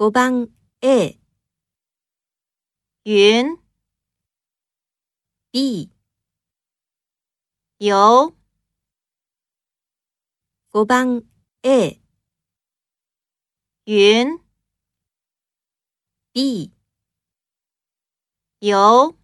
5番 A、云、B、油、5番 A、云、B、游。